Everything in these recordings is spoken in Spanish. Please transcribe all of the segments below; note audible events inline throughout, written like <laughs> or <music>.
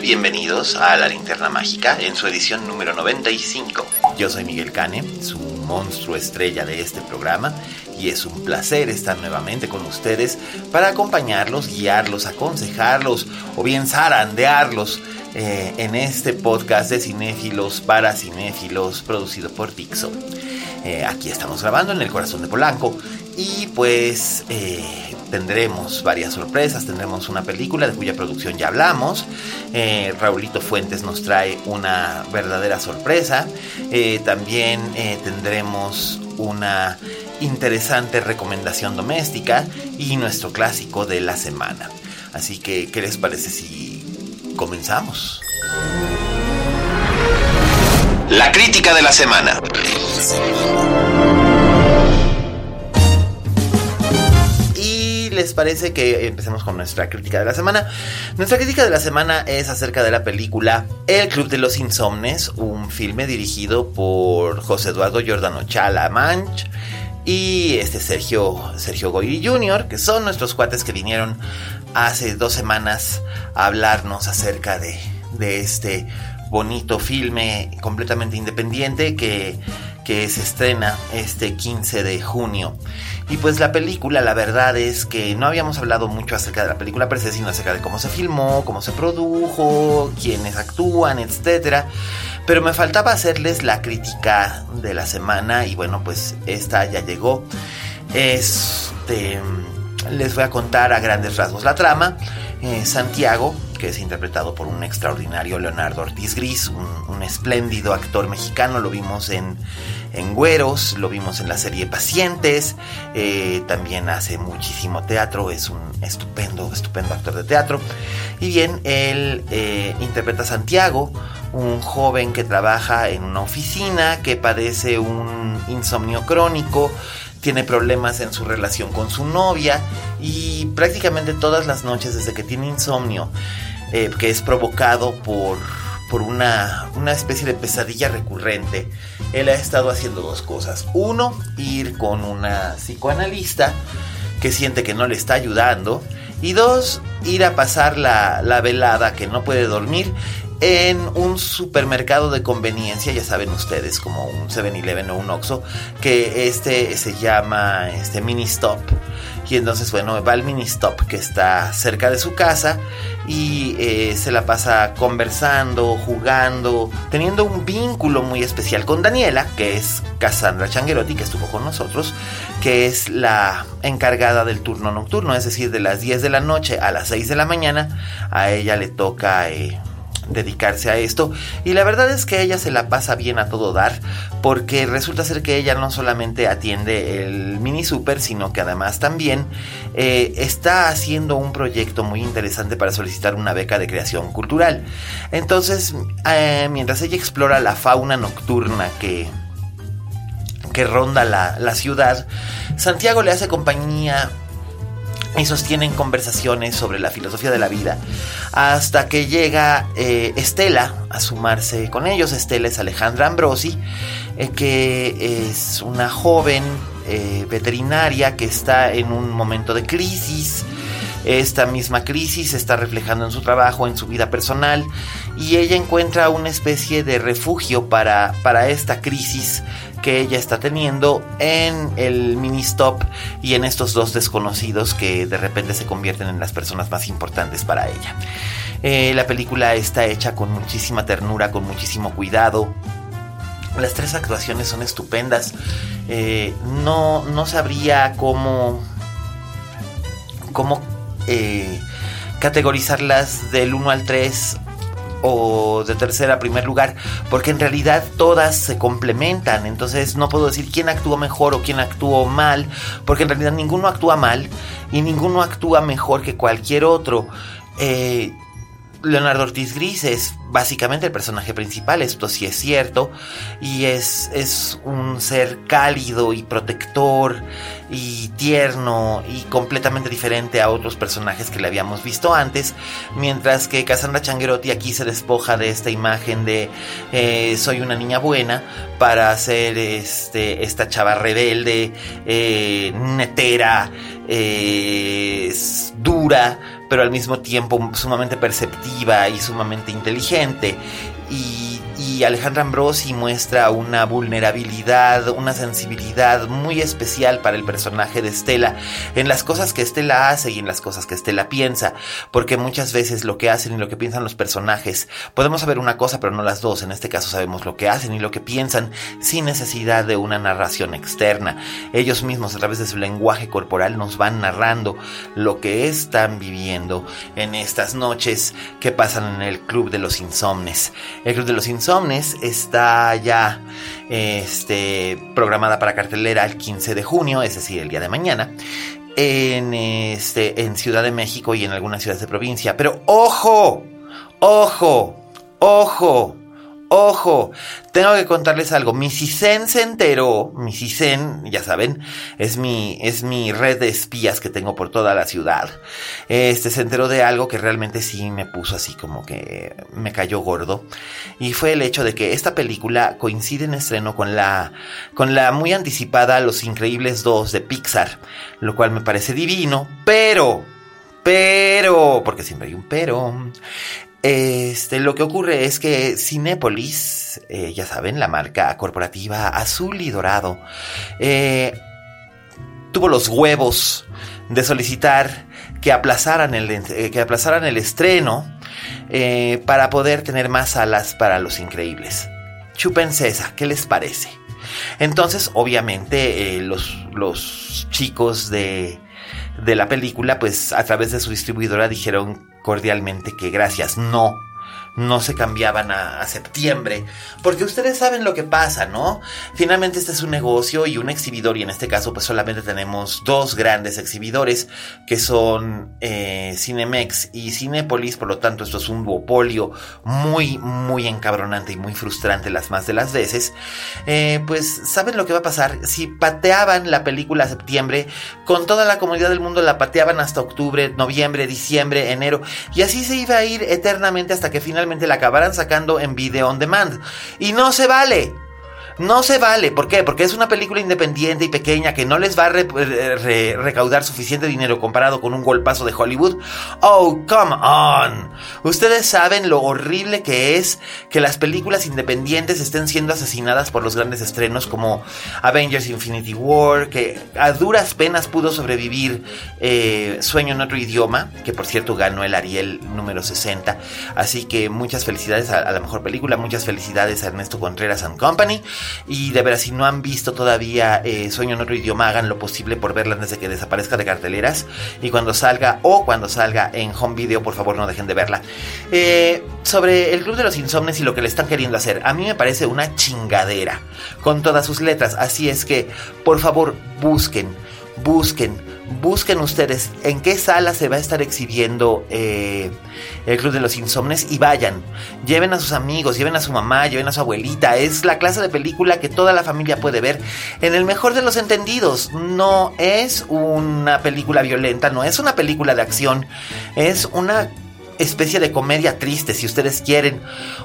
Bienvenidos a La Linterna Mágica en su edición número 95. Yo soy Miguel Cane, su monstruo estrella de este programa, y es un placer estar nuevamente con ustedes para acompañarlos, guiarlos, aconsejarlos o bien zarandearlos eh, en este podcast de cinéfilos para cinéfilos producido por Dixo. Eh, aquí estamos grabando en el corazón de Polanco y pues eh, tendremos varias sorpresas, tendremos una película de cuya producción ya hablamos, eh, Raulito Fuentes nos trae una verdadera sorpresa, eh, también eh, tendremos una interesante recomendación doméstica y nuestro clásico de la semana. Así que, ¿qué les parece si comenzamos? La crítica de la semana. Les parece que empecemos con nuestra crítica de la semana. Nuestra crítica de la semana es acerca de la película El Club de los Insomnes, un filme dirigido por José Eduardo Giordano Chala Manch y este Sergio, Sergio Goyri Jr., que son nuestros cuates que vinieron hace dos semanas a hablarnos acerca de, de este bonito filme completamente independiente que, que se estrena este 15 de junio. Y pues la película, la verdad es que no habíamos hablado mucho acerca de la película per se, sino acerca de cómo se filmó, cómo se produjo, quiénes actúan, etc. Pero me faltaba hacerles la crítica de la semana y bueno, pues esta ya llegó. Este, les voy a contar a grandes rasgos la trama. Eh, Santiago, que es interpretado por un extraordinario Leonardo Ortiz Gris, un, espléndido actor mexicano, lo vimos en, en Güeros, lo vimos en la serie Pacientes, eh, también hace muchísimo teatro, es un estupendo, estupendo actor de teatro. Y bien, él eh, interpreta a Santiago, un joven que trabaja en una oficina, que padece un insomnio crónico, tiene problemas en su relación con su novia y prácticamente todas las noches desde que tiene insomnio, eh, que es provocado por, por una, una especie de pesadilla recurrente, él ha estado haciendo dos cosas. Uno, ir con una psicoanalista que siente que no le está ayudando. Y dos, ir a pasar la, la velada que no puede dormir en un supermercado de conveniencia, ya saben ustedes, como un 7-Eleven o un Oxxo, que este se llama este Mini Stop. Y entonces, bueno, va al Mini Stop que está cerca de su casa y eh, se la pasa conversando, jugando, teniendo un vínculo muy especial con Daniela, que es Cassandra Changuerotti, que estuvo con nosotros, que es la encargada del turno nocturno, es decir, de las 10 de la noche a las 6 de la mañana, a ella le toca... Eh, dedicarse a esto. Y la verdad es que ella se la pasa bien a todo dar porque resulta ser que ella no solamente atiende el mini super sino que además también eh, está haciendo un proyecto muy interesante para solicitar una beca de creación cultural. Entonces eh, mientras ella explora la fauna nocturna que que ronda la, la ciudad Santiago le hace compañía y sostienen conversaciones sobre la filosofía de la vida hasta que llega eh, Estela a sumarse con ellos. Estela es Alejandra Ambrosi, eh, que es una joven eh, veterinaria que está en un momento de crisis. Esta misma crisis se está reflejando en su trabajo, en su vida personal, y ella encuentra una especie de refugio para, para esta crisis que ella está teniendo en el mini stop y en estos dos desconocidos que de repente se convierten en las personas más importantes para ella. Eh, la película está hecha con muchísima ternura, con muchísimo cuidado. Las tres actuaciones son estupendas. Eh, no, no sabría cómo, cómo eh, categorizarlas del 1 al 3 o de tercera a primer lugar, porque en realidad todas se complementan, entonces no puedo decir quién actuó mejor o quién actuó mal, porque en realidad ninguno actúa mal y ninguno actúa mejor que cualquier otro. Eh, Leonardo Ortiz Gris es básicamente el personaje principal, esto sí es cierto, y es, es un ser cálido y protector y tierno y completamente diferente a otros personajes que le habíamos visto antes, mientras que Cassandra Changuerotti aquí se despoja de esta imagen de eh, soy una niña buena para ser este, esta chava rebelde, eh, netera, dura, pero al mismo tiempo sumamente perceptiva y sumamente inteligente. Y Alejandra Ambrosi muestra una vulnerabilidad, una sensibilidad muy especial para el personaje de Estela en las cosas que Estela hace y en las cosas que Estela piensa, porque muchas veces lo que hacen y lo que piensan los personajes, podemos saber una cosa pero no las dos, en este caso sabemos lo que hacen y lo que piensan sin necesidad de una narración externa. Ellos mismos a través de su lenguaje corporal nos van narrando lo que están viviendo en estas noches que pasan en el Club de los Insomnes. El Club de los Insomnes está ya este, programada para cartelera el 15 de junio, es decir, el día de mañana. En, este, en Ciudad de México y en algunas ciudades de provincia. Pero ojo, ojo, ojo, Ojo, tengo que contarles algo. Mi CISEN se enteró, mi CISEN, ya saben, es mi, es mi red de espías que tengo por toda la ciudad. Este se enteró de algo que realmente sí me puso así como que me cayó gordo. Y fue el hecho de que esta película coincide en estreno con la, con la muy anticipada Los Increíbles 2 de Pixar, lo cual me parece divino, pero, pero, porque siempre hay un pero. Este, lo que ocurre es que Cinépolis, eh, ya saben, la marca corporativa azul y dorado, eh, tuvo los huevos de solicitar que aplazaran el, eh, que aplazaran el estreno para poder tener más salas para los increíbles. Chúpense esa, ¿qué les parece? Entonces, obviamente, los, los chicos de, de la película, pues a través de su distribuidora dijeron cordialmente que gracias, no, no se cambiaban a, septiembre, porque ustedes saben lo que pasa, ¿no? Finalmente este es un negocio y un exhibidor, y en este caso pues solamente tenemos dos grandes exhibidores, que son eh, Cinemex y Cinépolis, por lo tanto esto es un duopolio muy, muy encabronante y muy frustrante las más de las veces, eh, pues saben lo que va a pasar, si pateaban la película a septiembre, con toda la comunidad del mundo la pateaban hasta octubre, noviembre, diciembre, enero, y así se iba a ir eternamente hasta que finalmente la acabarán sacando en video on demand. Y no se vale. No se vale. ¿Por qué? Porque es una película independiente y pequeña que no les va a recaudar suficiente dinero comparado con un golpazo de Hollywood. Oh, come on. Ustedes saben lo horrible que es que las películas independientes estén siendo asesinadas por los grandes estrenos como Avengers Infinity War, que a duras penas pudo sobrevivir eh, Sueño en otro idioma, que por cierto ganó el Ariel número 60. Así que muchas felicidades a, a la mejor película, muchas felicidades a Ernesto Contreras and Company. Y de veras, si no han visto todavía eh, Sueño en otro idioma, hagan lo posible por verla antes de que desaparezca de carteleras. Y cuando salga o cuando salga en home video, por favor no dejen de verla. Eh, sobre el Club de los Insomnes y lo que le están queriendo hacer, a mí me parece una chingadera con todas sus letras. Así es que, por favor, busquen, busquen busquen ustedes en qué sala se va a estar exhibiendo eh, el Club de los Insomnes y vayan. Lleven a sus amigos, lleven a su mamá, lleven a su abuelita. Es la clase de película que toda la familia puede ver. En el mejor de los entendidos, no es una película violenta, no es una película de acción, es una especie de comedia triste, si ustedes quieren,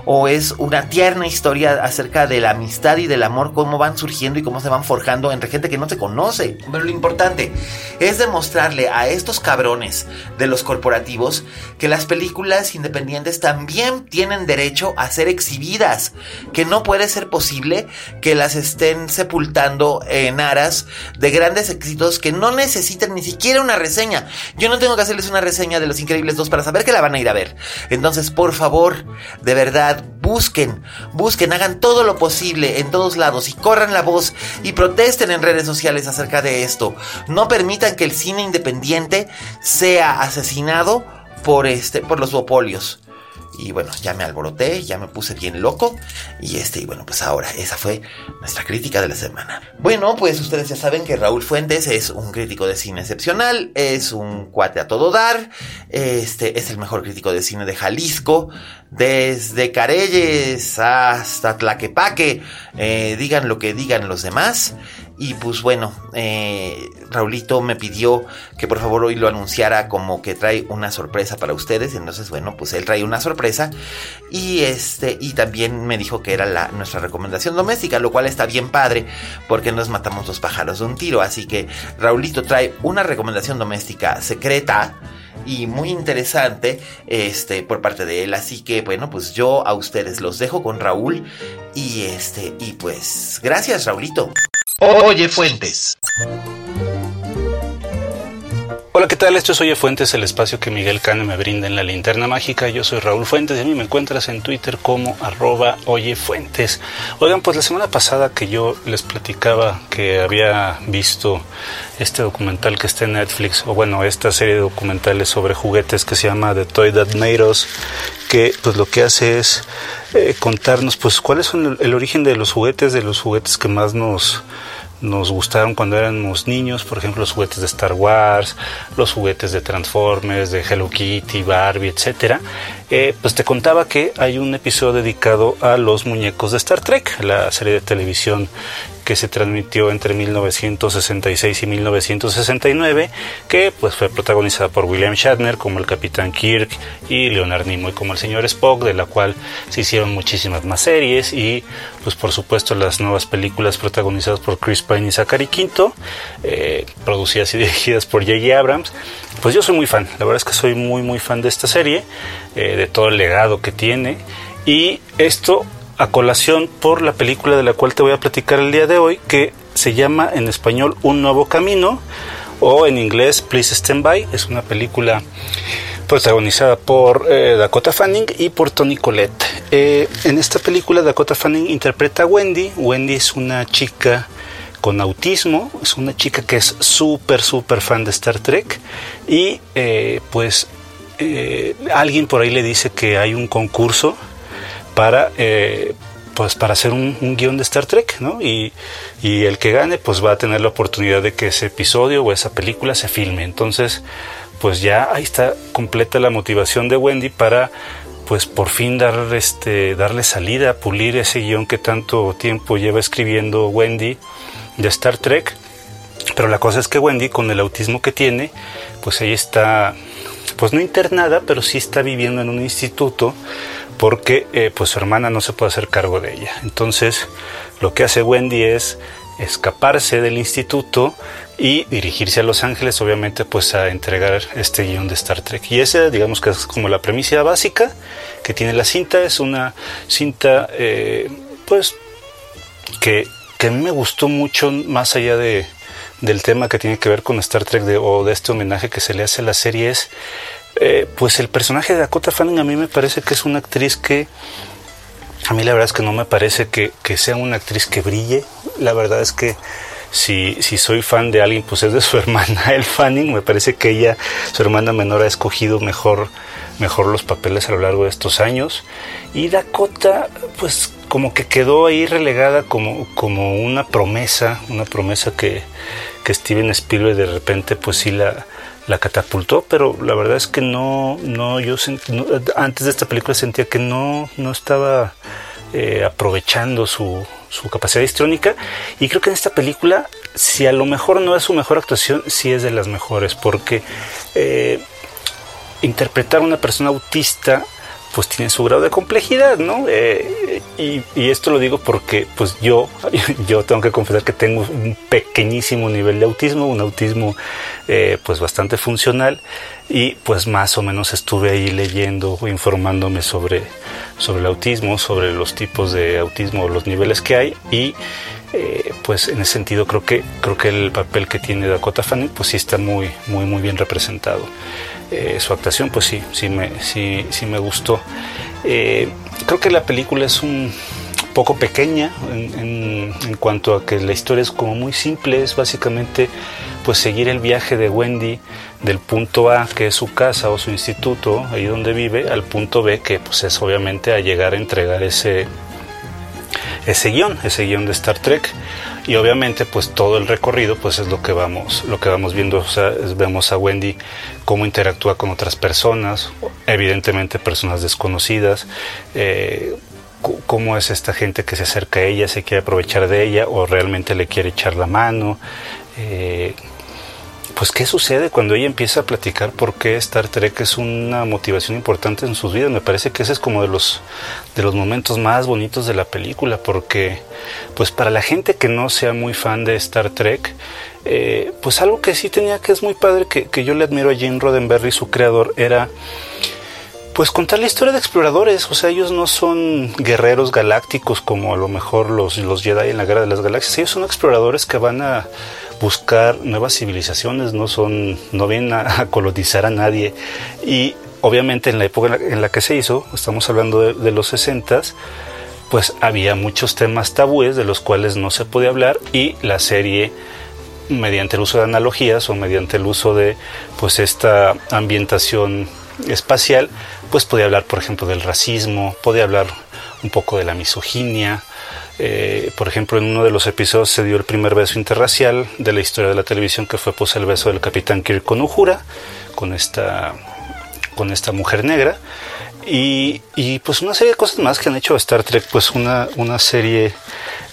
o es una tierna historia acerca de la amistad y del amor, cómo van surgiendo y cómo se van forjando entre gente que no se conoce. Pero lo importante es demostrarle a estos cabrones de los corporativos que las películas independientes también tienen derecho a ser exhibidas, que no puede ser posible que las estén sepultando en aras de grandes éxitos que no necesitan ni siquiera una reseña. Yo no tengo que hacerles una reseña de Los Increíbles 2 para saber que la van a ir a ver. Entonces, por favor, de verdad, busquen, busquen, hagan todo lo posible en todos lados y corran la voz y protesten en redes sociales acerca de esto. No permitan que el cine independiente sea asesinado por este, por los duopolios. Y bueno, ya me alboroté, ya me puse bien loco. Y este, y bueno, pues ahora, esa fue nuestra crítica de la semana. Bueno, pues ustedes ya saben que Raúl Fuentes es un crítico de cine excepcional, es un cuate a todo dar, este es el mejor crítico de cine de Jalisco, desde Careyes hasta Tlaquepaque, eh, digan lo que digan los demás. Y pues bueno, eh, Raulito me pidió que por favor hoy lo anunciara como que trae una sorpresa para ustedes. Entonces, bueno, pues él trae una sorpresa. Y este, y también me dijo que era la, nuestra recomendación doméstica, lo cual está bien padre, porque nos matamos dos pájaros de un tiro. Así que Raulito trae una recomendación doméstica secreta y muy interesante este por parte de él así que bueno pues yo a ustedes los dejo con Raúl y este y pues gracias Raulito Oye Fuentes. ¿Qué tal? Esto es Oye Fuentes, el espacio que Miguel Cane me brinda en la linterna mágica. Yo soy Raúl Fuentes y a mí me encuentras en Twitter como arroba Oye Fuentes. Oigan, pues la semana pasada que yo les platicaba que había visto este documental que está en Netflix, o bueno, esta serie de documentales sobre juguetes que se llama The Toy That Made Us, que pues lo que hace es eh, contarnos pues cuál es el origen de los juguetes, de los juguetes que más nos nos gustaron cuando éramos niños, por ejemplo, los juguetes de Star Wars, los juguetes de Transformers, de Hello Kitty, Barbie, etcétera. Eh, pues te contaba que hay un episodio dedicado a los muñecos de Star Trek, la serie de televisión que se transmitió entre 1966 y 1969, que pues fue protagonizada por William Shatner como el Capitán Kirk y Leonard Nimoy como el señor Spock, de la cual se hicieron muchísimas más series y pues por supuesto las nuevas películas protagonizadas por Chris Pine y Zachary Quinto, eh, producidas y dirigidas por J.J. Abrams. Pues yo soy muy fan, la verdad es que soy muy muy fan de esta serie, eh, de todo el legado que tiene y esto a colación por la película de la cual te voy a platicar el día de hoy, que se llama en español Un Nuevo Camino o en inglés Please Stand By. Es una película protagonizada por eh, Dakota Fanning y por Tony Collette. Eh, en esta película Dakota Fanning interpreta a Wendy. Wendy es una chica con autismo, es una chica que es súper, súper fan de Star Trek y eh, pues alguien por ahí le dice que hay un concurso para eh, pues para hacer un, guion de Star Trek, ¿no? Y, y, el que gane, pues va a tener la oportunidad de que ese episodio o esa película se filme. Entonces, pues ya ahí está completa la motivación de Wendy para, pues por fin dar, este, darle salida, pulir ese guion que tanto tiempo lleva escribiendo Wendy de Star Trek. Pero la cosa es que Wendy, con el autismo que tiene, pues ella está, pues no internada, pero sí está viviendo en un instituto porque eh, pues su hermana no se puede hacer cargo de ella. Entonces lo que hace Wendy es escaparse del instituto y dirigirse a Los Ángeles, obviamente, pues a entregar este guion de Star Trek. Y esa, digamos que es como la premisa básica que tiene la cinta. Es una cinta, eh, pues, que, a mí me gustó mucho, más allá de, del tema que tiene que ver con Star Trek o de este homenaje que se le hace a la serie, es eh, pues el personaje de Dakota Fanning a mí me parece que es una actriz que a mí la verdad es que no me parece que, sea una actriz que brille. La verdad es que si, soy fan de alguien, pues es de su <laughs> hermana, el Fanning. Me parece que ella, su hermana menor, ha escogido mejor, mejor los papeles a lo largo de estos años. Y Dakota, pues como que quedó ahí relegada como, como una promesa, una promesa que, que Steven Spielberg de repente pues sí la, la catapultó, pero la verdad es que no, no, yo antes de esta película sentía que no, no estaba eh, aprovechando su, su capacidad histrónica y creo que en esta película, si a lo mejor no es su mejor actuación, sí es de las mejores, porque eh, interpretar a una persona autista pues tiene su grado de complejidad, ¿no? Eh, y, esto lo digo porque pues yo, <laughs> yo tengo que confesar que tengo un pequeñísimo nivel de autismo, un autismo eh, pues bastante funcional y pues más o menos estuve ahí leyendo informándome sobre, sobre el autismo, sobre los tipos de autismo, los niveles que hay y eh, pues en ese sentido creo que creo que el papel que tiene Dakota Fanning pues sí está muy muy muy bien representado eh, su actuación pues sí sí me sí, sí me gustó. Eh, creo que la película es un poco pequeña en, en, cuanto a que la historia es como muy simple es básicamente pues seguir el viaje de Wendy del punto A que es su casa o su instituto ahí donde vive al punto B que pues es obviamente a llegar a entregar ese ese guion, ese guion de Star Trek y obviamente pues todo el recorrido pues es lo que vamos lo que vamos viendo, vemos a Wendy cómo interactúa con otras personas, evidentemente personas desconocidas, eh, cómo es esta gente que se acerca a ella, se quiere aprovechar de ella o realmente le quiere echar la mano. Eh, pues qué sucede cuando ella empieza a platicar por qué Star Trek es una motivación importante en sus vidas. Me parece que ese es como de los de los momentos más bonitos de la película, porque pues para la gente que no sea muy fan de Star Trek, eh, pues algo que sí tenía que es muy padre, que, que yo le admiro a Gene Roddenberry, su creador, era pues contar la historia de exploradores, o sea, ellos no son guerreros galácticos como a lo mejor los, los Jedi en la Guerra de las Galaxias, ellos son exploradores que van a buscar nuevas civilizaciones, no son, no vienen a, colonizar a nadie. Y obviamente en la época en la, que se hizo, estamos hablando de, los 60 pues había muchos temas tabúes de los cuales no se podía hablar y la serie mediante el uso de analogías o mediante el uso de pues esta ambientación espacial pues podía hablar por ejemplo del racismo podía hablar un poco de la misoginia eh, por ejemplo, en uno de los episodios se dio el primer beso interracial de la historia de la televisión, que fue pues el beso del capitán Kirk con Uhura, con esta, con esta mujer negra. Y, y, pues una serie de cosas más que han hecho Star Trek, pues una, una serie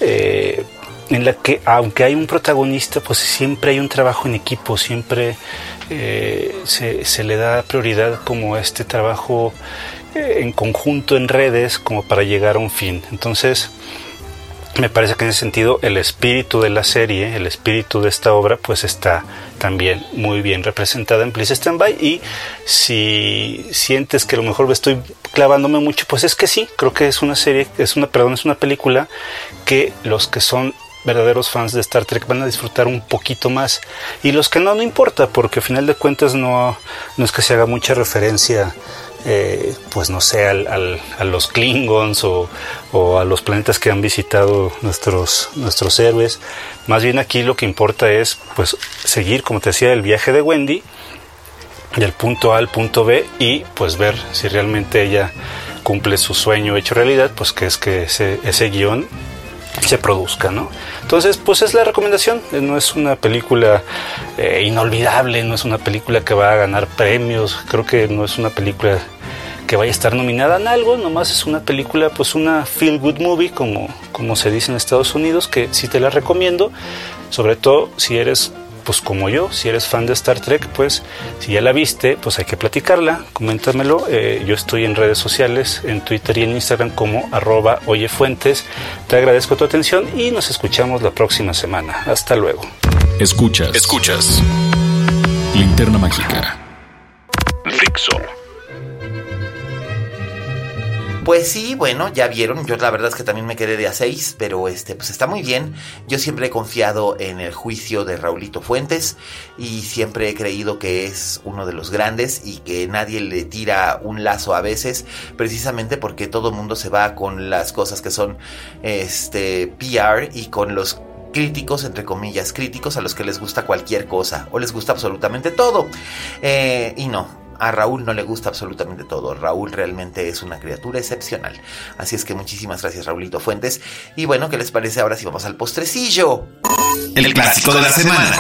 eh, en la que aunque hay un protagonista, pues siempre hay un trabajo en equipo, siempre eh, se, se, le da prioridad como este trabajo en conjunto en redes como para llegar a un fin. Entonces, me parece que en ese sentido el espíritu de la serie, el espíritu de esta obra, pues está también muy bien representada en Please Stand By. Y si sientes que a lo mejor estoy clavándome mucho, pues es que sí, creo que es una serie, es una, perdón, es una película que los que son verdaderos fans de Star Trek van a disfrutar un poquito más. Y los que no, no importa, porque al final de cuentas no, no es que se haga mucha referencia eh, pues no sé, al, a los Klingons o, a los planetas que han visitado nuestros, nuestros héroes. Más bien aquí lo que importa es pues seguir, como te decía, el viaje de Wendy del punto A al punto B y pues ver si realmente ella cumple su sueño hecho realidad, pues que es que ese, ese guion se produzca, ¿no? Entonces, pues es la recomendación, no es una película eh, inolvidable, no es una película que va a ganar premios, creo que no es una película que vaya a estar nominada en algo, nomás es una película, pues una feel good movie, como, como se dice en Estados Unidos, que sí te la recomiendo, sobre todo si eres pues como yo, si eres fan de Star Trek, pues si ya la viste, pues hay que platicarla, coméntamelo. Eh, yo estoy en redes sociales, en Twitter y en Instagram como arroba oyefuentes. Te agradezco tu atención y nos escuchamos la próxima semana. Hasta luego. Escuchas. Escuchas. Linterna Mágica. Fixo. Pues sí, bueno, ya vieron, yo la verdad es que también me quedé de a 6, pero este, pues está muy bien. Yo siempre he confiado en el juicio de Raulito Fuentes y siempre he creído que es uno de los grandes y que nadie le tira un lazo a veces, precisamente porque todo el mundo se va con las cosas que son este PR y con los críticos, entre comillas, críticos a los que les gusta cualquier cosa o les gusta absolutamente todo. Eh, y no, a Raúl no le gusta absolutamente todo. Raúl realmente es una criatura excepcional. Así es que muchísimas gracias, Raulito Fuentes. Y bueno, ¿qué les parece ahora si vamos al postrecillo? El clásico de la semana.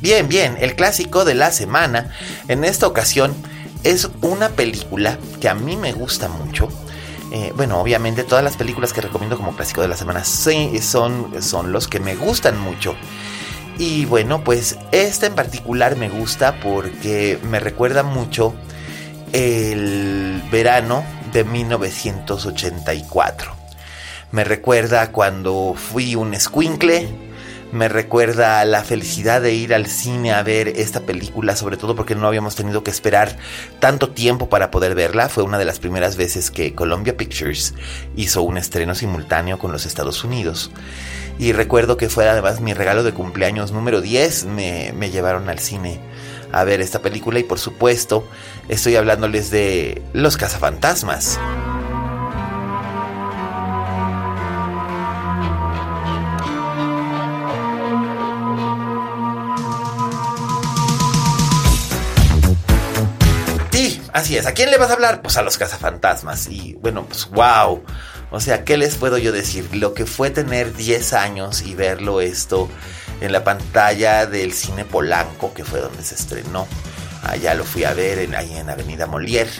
Bien, bien, el clásico de la semana en esta ocasión es una película que a mí me gusta mucho. Eh, bueno, obviamente todas las películas que recomiendo como clásico de la semana son, son los que me gustan mucho. Y bueno, pues esta en particular me gusta porque me recuerda mucho el verano de 1984. Me recuerda cuando fui un squinkle me recuerda la felicidad de ir al cine a ver esta película, sobre todo porque no habíamos tenido que esperar tanto tiempo para poder verla. Fue una de las primeras veces que Columbia Pictures hizo un estreno simultáneo con los Estados Unidos. Y recuerdo que fue además mi regalo de cumpleaños número 10, me, me llevaron al cine a ver esta película y por supuesto estoy hablándoles de Los cazafantasmas. Así es, ¿a quién le vas a hablar? Pues a los cazafantasmas. Y bueno, pues wow. O sea, ¿qué les puedo yo decir? Lo que fue tener 10 años y verlo esto en la pantalla del cine Polanco, que fue donde se estrenó. Allá lo fui a ver en, ahí en Avenida Molière.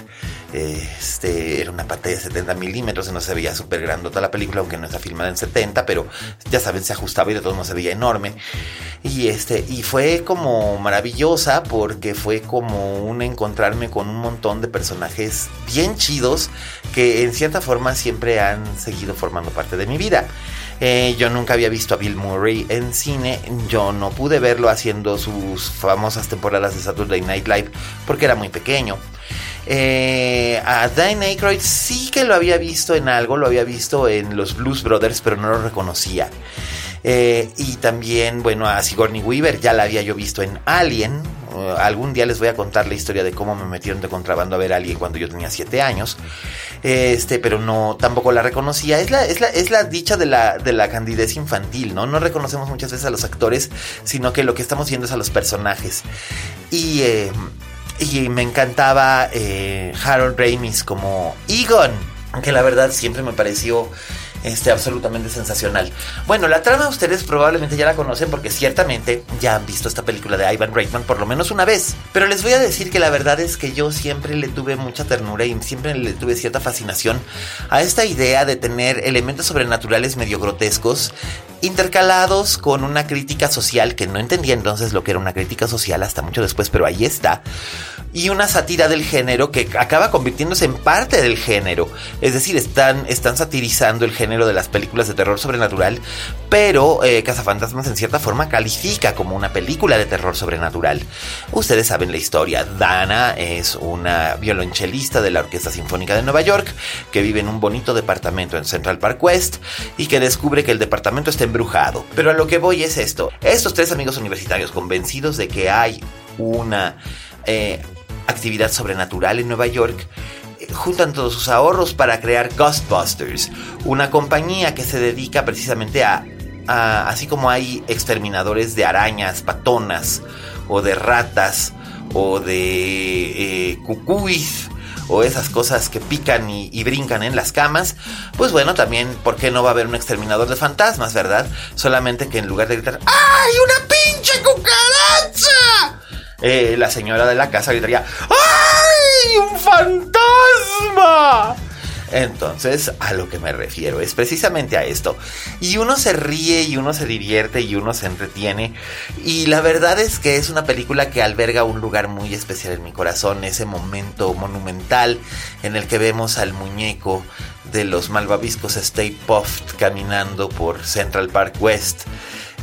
Este, era una pantalla de 70 milímetros no se veía súper grandota la película, aunque no está filmada en 70, pero ya saben, se ajustaba y de todos no se veía enorme. Y, este, y fue como maravillosa porque fue como un encontrarme con un montón de personajes bien chidos que en cierta forma siempre han seguido formando parte de mi vida. Eh, yo nunca había visto a Bill Murray en cine. Yo no pude verlo haciendo sus famosas temporadas de Saturday Night Live porque era muy pequeño. Eh, a Dan Aykroyd sí que lo había visto en algo, lo había visto en los Blues Brothers, pero no lo reconocía. Eh, y también, bueno, a Sigourney Weaver ya la había yo visto en Alien. Uh, algún día les voy a contar la historia de cómo me metieron de contrabando a ver a Alien cuando yo tenía 7 años. Este, pero no, tampoco la reconocía. Es la, es la, es la dicha de la, de la candidez infantil, ¿no? No reconocemos muchas veces a los actores, sino que lo que estamos viendo es a los personajes. Y. Eh, y me encantaba eh, Harold Ramis como Egon, que la verdad siempre me pareció este, absolutamente sensacional. Bueno, la trama ustedes probablemente ya la conocen porque ciertamente ya han visto esta película de Ivan Reitman por lo menos una vez. Pero les voy a decir que la verdad es que yo siempre le tuve mucha ternura y siempre le tuve cierta fascinación a esta idea de tener elementos sobrenaturales medio grotescos intercalados con una crítica social que no entendía entonces lo que era una crítica social hasta mucho después, pero ahí está. Y una sátira del género que acaba convirtiéndose en parte del género. Es decir, están, están satirizando el género de las películas de terror sobrenatural, pero eh, Cazafantasmas en cierta forma califica como una película de terror sobrenatural. Ustedes saben la historia. Dana es una violonchelista de la Orquesta Sinfónica de Nueva York que vive en un bonito departamento en Central Park West y que descubre que el departamento está en Pero a lo que voy es esto. Estos tres amigos universitarios convencidos de que hay una eh, actividad sobrenatural en Nueva York, eh, juntan todos sus ahorros para crear Ghostbusters, una compañía que se dedica precisamente a, así como hay exterminadores de arañas, patonas, o de ratas, o de eh, cucuis, o esas cosas que pican y, brincan en las camas, pues bueno, también, ¿por qué no va a haber un exterminador de fantasmas, verdad? Solamente que en lugar de gritar, ¡ay, una pinche cucaracha! Eh, la señora de la casa gritaría, ¡ay, un fantasma! Entonces, a lo que me refiero es precisamente a esto. Y uno se ríe y uno se divierte y uno se entretiene. Y la verdad es que es una película que alberga un lugar muy especial en mi corazón. Ese momento monumental en el que vemos al muñeco de los malvaviscos Stay Puft caminando por Central Park West.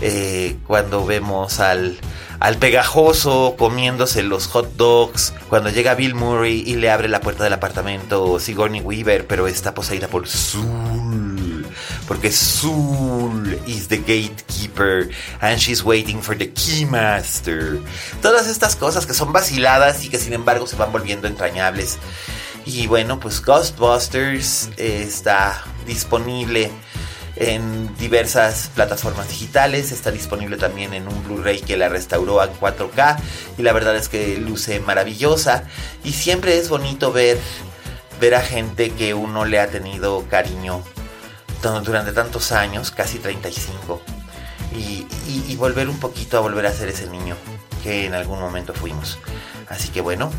Eh, cuando vemos al al pegajoso comiéndose los hot dogs. Cuando llega Bill Murray y le abre la puerta del apartamento Sigourney Weaver, pero está poseída por Zul. Porque Zul is the gatekeeper and she's waiting for the keymaster. Todas estas cosas que son vaciladas y que sin embargo se van volviendo entrañables. Y bueno, pues Ghostbusters está disponible en diversas plataformas digitales. Está disponible también en un Blu-ray que la restauró en 4K y la verdad es que luce maravillosa. Y siempre es bonito ver, ver a gente que uno le ha tenido cariño durante tantos años, casi 35, y, y volver un poquito a volver a ser ese niño que en algún momento fuimos. Así que bueno,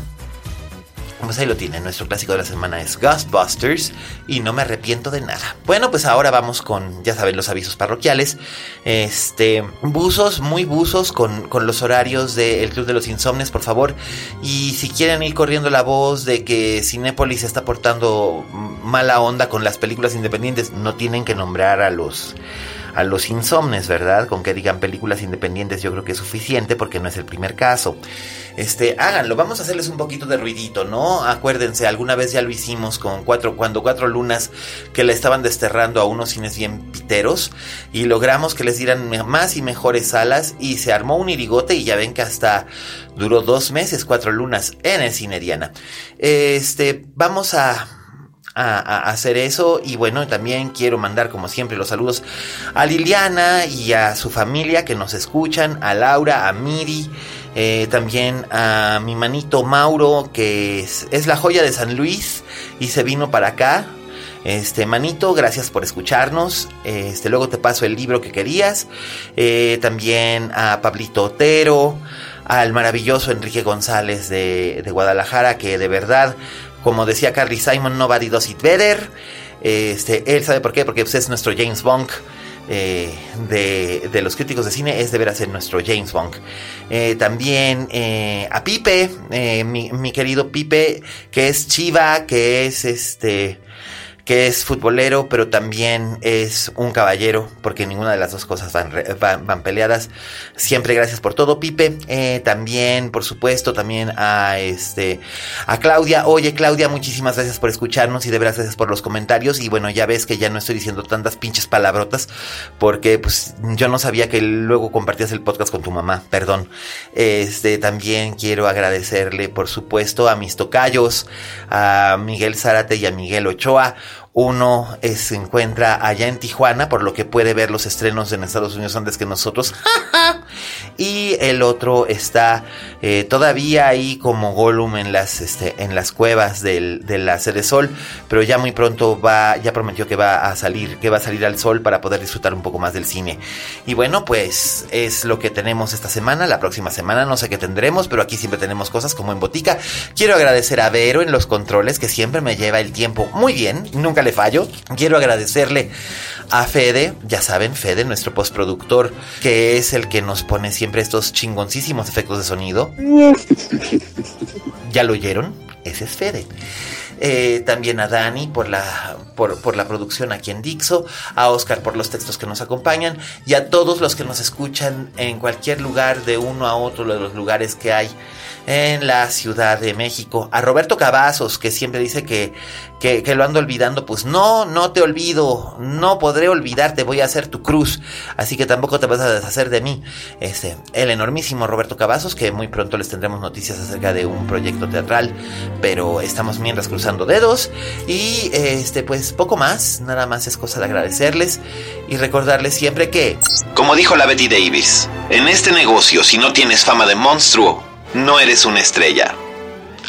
pues ahí lo tienen, nuestro clásico de la semana es Ghostbusters y no me arrepiento de nada. Bueno, pues ahora vamos con, ya saben, los avisos parroquiales. Este, buzos, muy buzos con, con los horarios del Club de los Insomnes, por favor. Y si quieren ir corriendo la voz de que Cinépolis está portando mala onda con las películas independientes, no tienen que nombrar a los a los insomnes, ¿verdad? Con que digan películas independientes yo creo que es suficiente porque no es el primer caso. Este, háganlo, vamos a hacerles un poquito de ruidito, ¿no? Acuérdense, alguna vez ya lo hicimos con cuatro, cuando cuatro lunas que le estaban desterrando a unos cines bien piteros y logramos que les dieran más y mejores salas y se armó un irigote y ya ven que hasta duró dos meses, cuatro lunas en el cine Diana. Este, vamos a a, hacer eso. Y bueno, también quiero mandar, como siempre, los saludos a Liliana y a su familia que nos escuchan, a Laura, a Miri. Eh, también a mi manito Mauro, que es, la joya de San Luis y se vino para acá. Este, manito, gracias por escucharnos. Este, luego te paso el libro que querías. Eh, también a Pablito Otero, al maravilloso Enrique González de, de Guadalajara, que de verdad como decía Carly Simon, nobody does it better. Este, él sabe por qué, porque pues, es nuestro James Bond. Eh, de, los críticos de cine es deber ser nuestro James Bond. Eh, también eh, a Pipe, mi, mi, querido Pipe, que es Chiva, que es este que es futbolero, pero también es un caballero, porque ninguna de las dos cosas van, van, peleadas. Siempre gracias por todo, Pipe. Eh, también, por supuesto, también a este a Claudia. Oye, Claudia, muchísimas gracias por escucharnos y de verdad gracias por los comentarios. Y bueno, ya ves que ya no estoy diciendo tantas pinches palabrotas, porque pues yo no sabía que luego compartías el podcast con tu mamá. Perdón. Este también quiero agradecerle, por supuesto, a mis tocayos, a Miguel Zárate y a Miguel Ochoa. Uno se encuentra allá en Tijuana, por lo que puede ver los estrenos en Estados Unidos antes que nosotros. <laughs> y el otro está eh, todavía ahí como Gollum en las, este, en las cuevas del, de la Sede Sol, pero ya muy pronto va, ya prometió que va a salir, que va a salir al sol para poder disfrutar un poco más del cine. Y bueno, pues es lo que tenemos esta semana. La próxima semana no sé qué tendremos, pero aquí siempre tenemos cosas como en botica. Quiero agradecer a Vero en los controles, que siempre me lleva el tiempo muy bien. Nunca le fallo. Quiero agradecerle a Fede, ya saben, Fede, nuestro postproductor, que es el que nos pone siempre estos chingoncísimos efectos de sonido. <laughs> ¿Ya lo oyeron? Ese es Fede. Eh, también a Dani por la, por, por, la producción aquí en Dixo, a Oscar por los textos que nos acompañan y a todos los que nos escuchan en cualquier lugar de uno a otro de los lugares que hay en la Ciudad de México. A Roberto Cavazos, que siempre dice que, que, lo ando olvidando, pues no, no te olvido, no podré olvidarte, voy a hacer tu cruz, así que tampoco te vas a deshacer de mí. Este, el enormísimo Roberto Cavazos, que muy pronto les tendremos noticias acerca de un proyecto teatral, pero estamos mientras cruzando dedos y este, pues poco más, nada más es cosa de agradecerles y recordarles siempre que, como dijo la Betty Davis, en este negocio si no tienes fama de monstruo, no eres una estrella.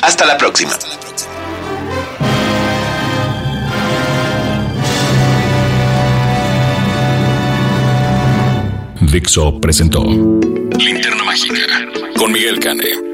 Hasta la próxima. Dixo presentó Linterna Mágica con Miguel Cane.